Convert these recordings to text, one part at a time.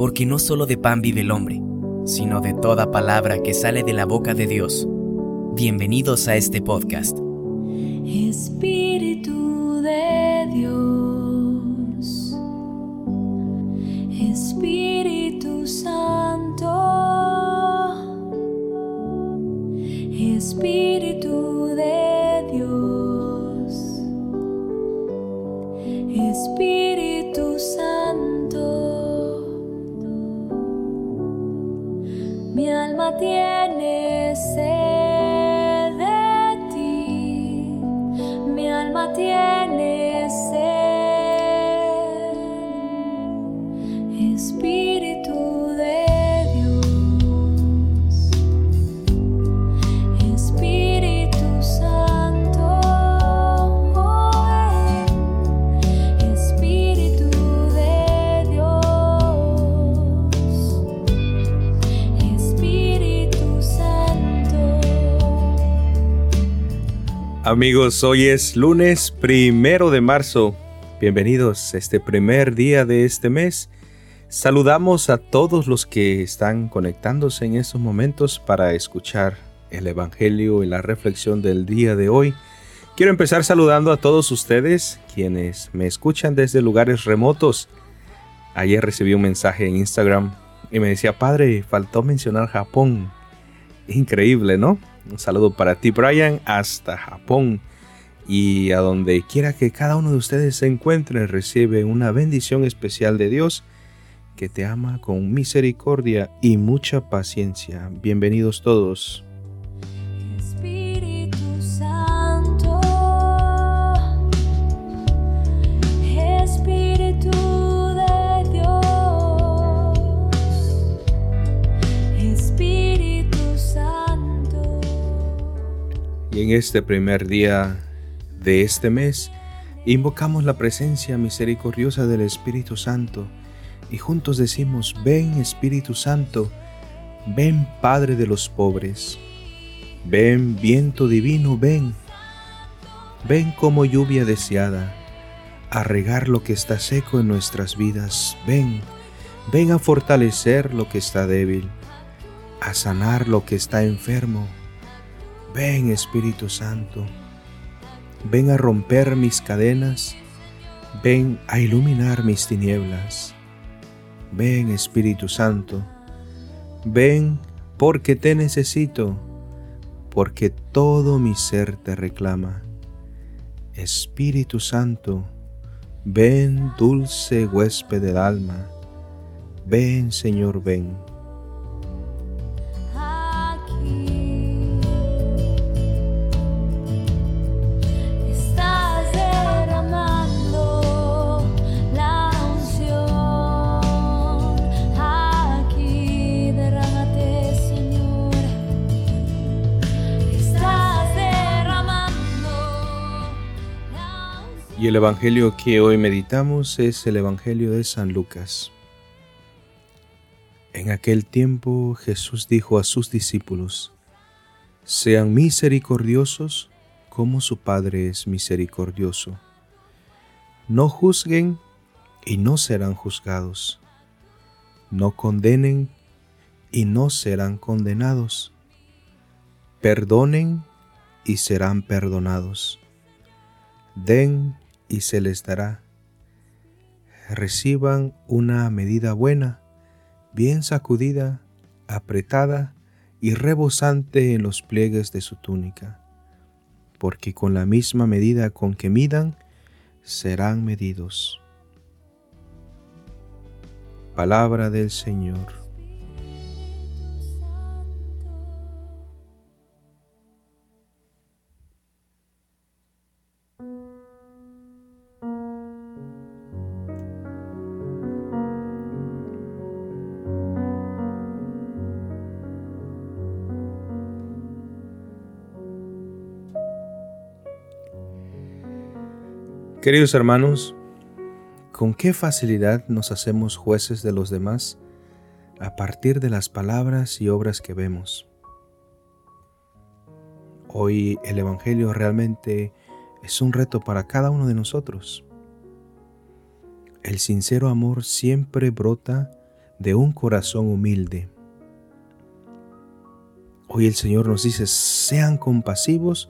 porque no solo de pan vive el hombre, sino de toda palabra que sale de la boca de Dios. Bienvenidos a este podcast. Espíritu de Dios, Espíritu Santo, Espíritu Amigos, hoy es lunes primero de marzo. Bienvenidos a este primer día de este mes. Saludamos a todos los que están conectándose en estos momentos para escuchar el Evangelio y la reflexión del día de hoy. Quiero empezar saludando a todos ustedes quienes me escuchan desde lugares remotos. Ayer recibí un mensaje en Instagram y me decía, padre, faltó mencionar Japón. Increíble, ¿no? Un saludo para ti, Brian, hasta Japón. Y a donde quiera que cada uno de ustedes se encuentre, recibe una bendición especial de Dios que te ama con misericordia y mucha paciencia. Bienvenidos todos. En este primer día de este mes, invocamos la presencia misericordiosa del Espíritu Santo y juntos decimos, ven Espíritu Santo, ven Padre de los pobres, ven viento divino, ven, ven como lluvia deseada, a regar lo que está seco en nuestras vidas, ven, ven a fortalecer lo que está débil, a sanar lo que está enfermo, ven Espíritu Santo, ven a romper mis cadenas, ven a iluminar mis tinieblas. Ven Espíritu Santo, ven porque te necesito, porque todo mi ser te reclama. Espíritu Santo, ven dulce huésped del alma, ven Señor, ven. El Evangelio que hoy meditamos es el Evangelio de San Lucas. En aquel tiempo Jesús dijo a sus discípulos, Sean misericordiosos como su Padre es misericordioso. No juzguen y no serán juzgados. No condenen y no serán condenados. Perdonen y serán perdonados. Den y se les dará. Reciban una medida buena, bien sacudida, apretada y rebosante en los pliegues de su túnica, porque con la misma medida con que midan, serán medidos. Palabra del Señor. Queridos hermanos, con qué facilidad nos hacemos jueces de los demás a partir de las palabras y obras que vemos. Hoy el Evangelio realmente es un reto para cada uno de nosotros. El sincero amor siempre brota de un corazón humilde. Hoy el Señor nos dice, sean compasivos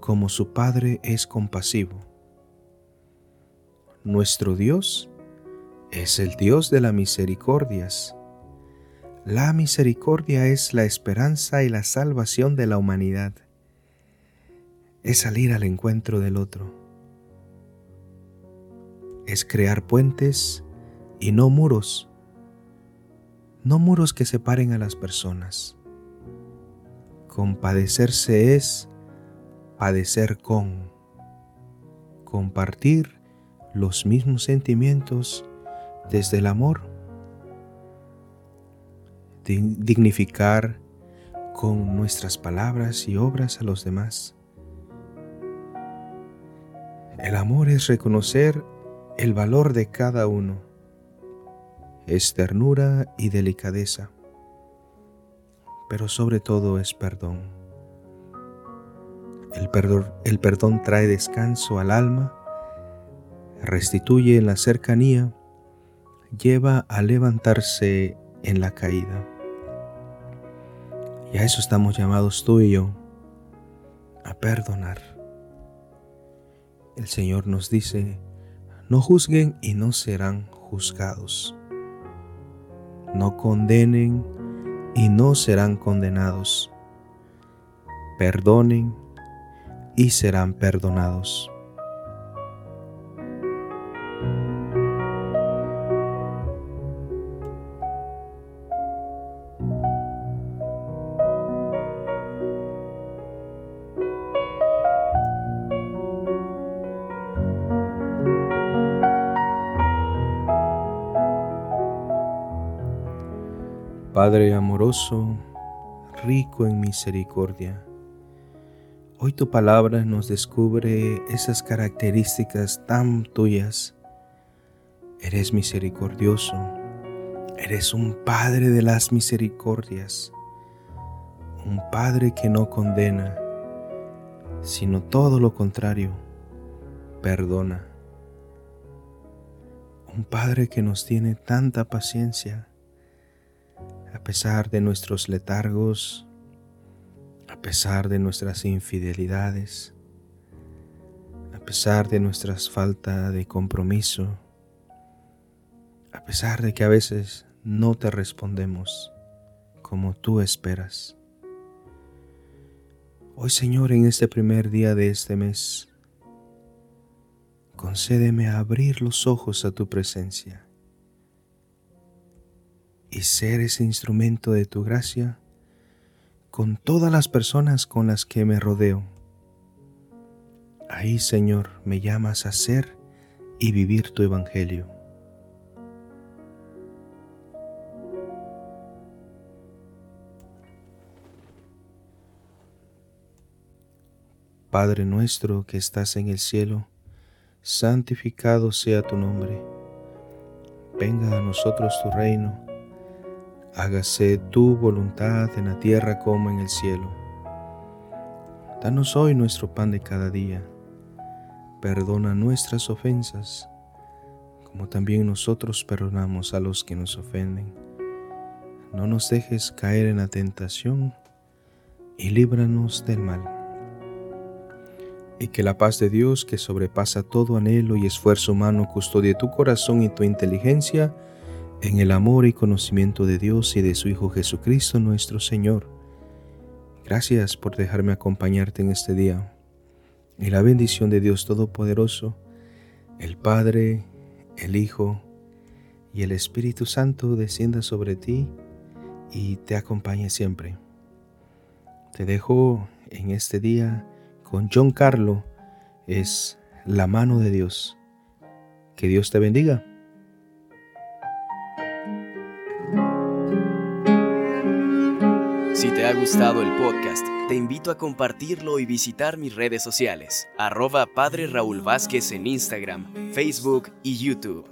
como su Padre es compasivo. Nuestro Dios es el Dios de las misericordias. La misericordia es la esperanza y la salvación de la humanidad. Es salir al encuentro del otro. Es crear puentes y no muros. No muros que separen a las personas. Compadecerse es padecer con. Compartir los mismos sentimientos desde el amor. Dignificar con nuestras palabras y obras a los demás. El amor es reconocer el valor de cada uno. Es ternura y delicadeza, pero sobre todo es perdón. El perdón, el perdón trae descanso al alma, restituye la cercanía, lleva a levantarse en la caída. Y a eso estamos llamados tú y yo, a perdonar. El Señor nos dice, no juzguen y no serán juzgados. No condenen y no serán condenados. Perdonen y serán perdonados. Padre amoroso, rico en misericordia, hoy tu palabra nos descubre esas características tan tuyas. Eres misericordioso, eres un Padre de las misericordias, un Padre que no condena, sino todo lo contrario, perdona. Un Padre que nos tiene tanta paciencia pesar de nuestros letargos, a pesar de nuestras infidelidades, a pesar de nuestras falta de compromiso, a pesar de que a veces no te respondemos como tú esperas. Hoy Señor, en este primer día de este mes, concédeme abrir los ojos a tu presencia y ser ese instrumento de tu gracia con todas las personas con las que me rodeo. Ahí, Señor, me llamas a ser y vivir tu evangelio. Padre nuestro que estás en el cielo, santificado sea tu nombre. Venga a nosotros tu reino hágase tu voluntad en la tierra como en el cielo. Danos hoy nuestro pan de cada día. Perdona nuestras ofensas, como también nosotros perdonamos a los que nos ofenden. No nos dejes caer en la tentación y líbranos del mal. Y que la paz de Dios, que sobrepasa todo anhelo y esfuerzo humano, custodie tu corazón y tu inteligencia, en el amor y conocimiento de Dios y de su Hijo Jesucristo nuestro Señor. Gracias por dejarme acompañarte en este día. Y la bendición de Dios Todopoderoso, el Padre, el Hijo y el Espíritu Santo descienda sobre ti y te acompañe siempre. Te dejo en este día con John Carlo, es la mano de Dios. Que Dios te bendiga. Ha gustado el podcast, te invito a compartirlo y visitar mis redes sociales, arroba Padre Raúl Vázquez en Instagram, Facebook y YouTube.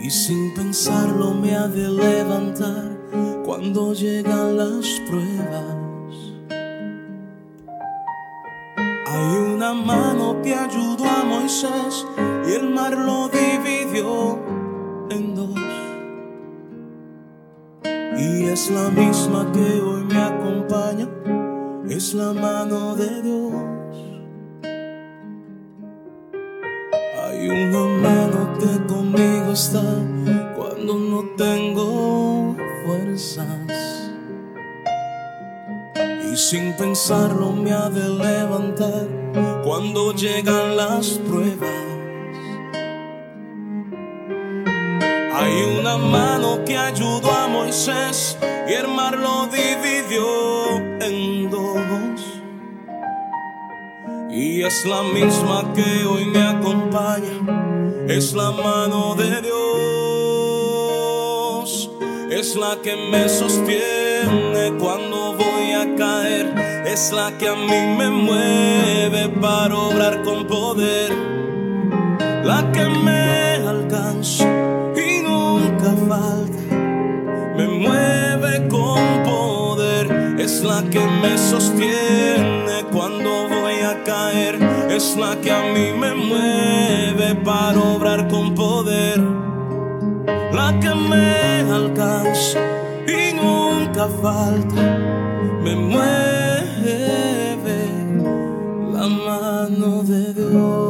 Y sin pensarlo me ha de levantar cuando llegan las pruebas. Hay una mano que ayudó a Moisés y el mar lo es la misma que hoy me acompaña, es la mano de Dios. Hay una mano que conmigo está cuando no tengo fuerzas. Y sin pensarlo me ha de levantar cuando llegan las pruebas. Hay una mano que ayudó a Moisés y el mar lo dividió en dos. Y es la misma que hoy me acompaña, es la mano de Dios, es la que me sostiene cuando voy a caer, es la que a mí me mueve para obrar con poder, la que me es la que me sostiene cuando voy a caer, es la que a mí me mueve para obrar con poder, la que me alcanza y nunca falta, me mueve la mano de Dios.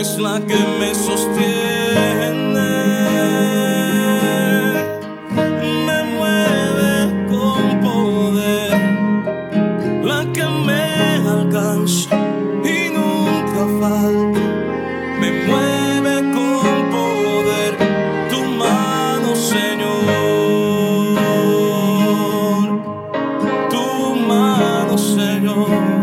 es la que me sostiene. Me mueve con poder, la que me alcanza y nunca falta. Me mueve con poder tu mano, Señor. Tu mano, Señor.